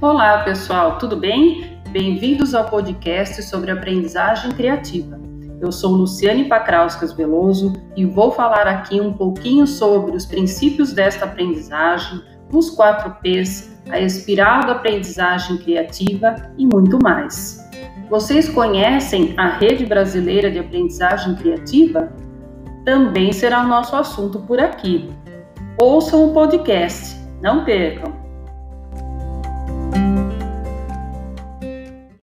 Olá, pessoal, tudo bem? Bem-vindos ao podcast sobre aprendizagem criativa. Eu sou Luciane Pacrauskas Veloso e vou falar aqui um pouquinho sobre os princípios desta aprendizagem, os 4 P's, a espiral da aprendizagem criativa e muito mais. Vocês conhecem a Rede Brasileira de Aprendizagem Criativa? Também será o nosso assunto por aqui. Ouçam o podcast, não percam!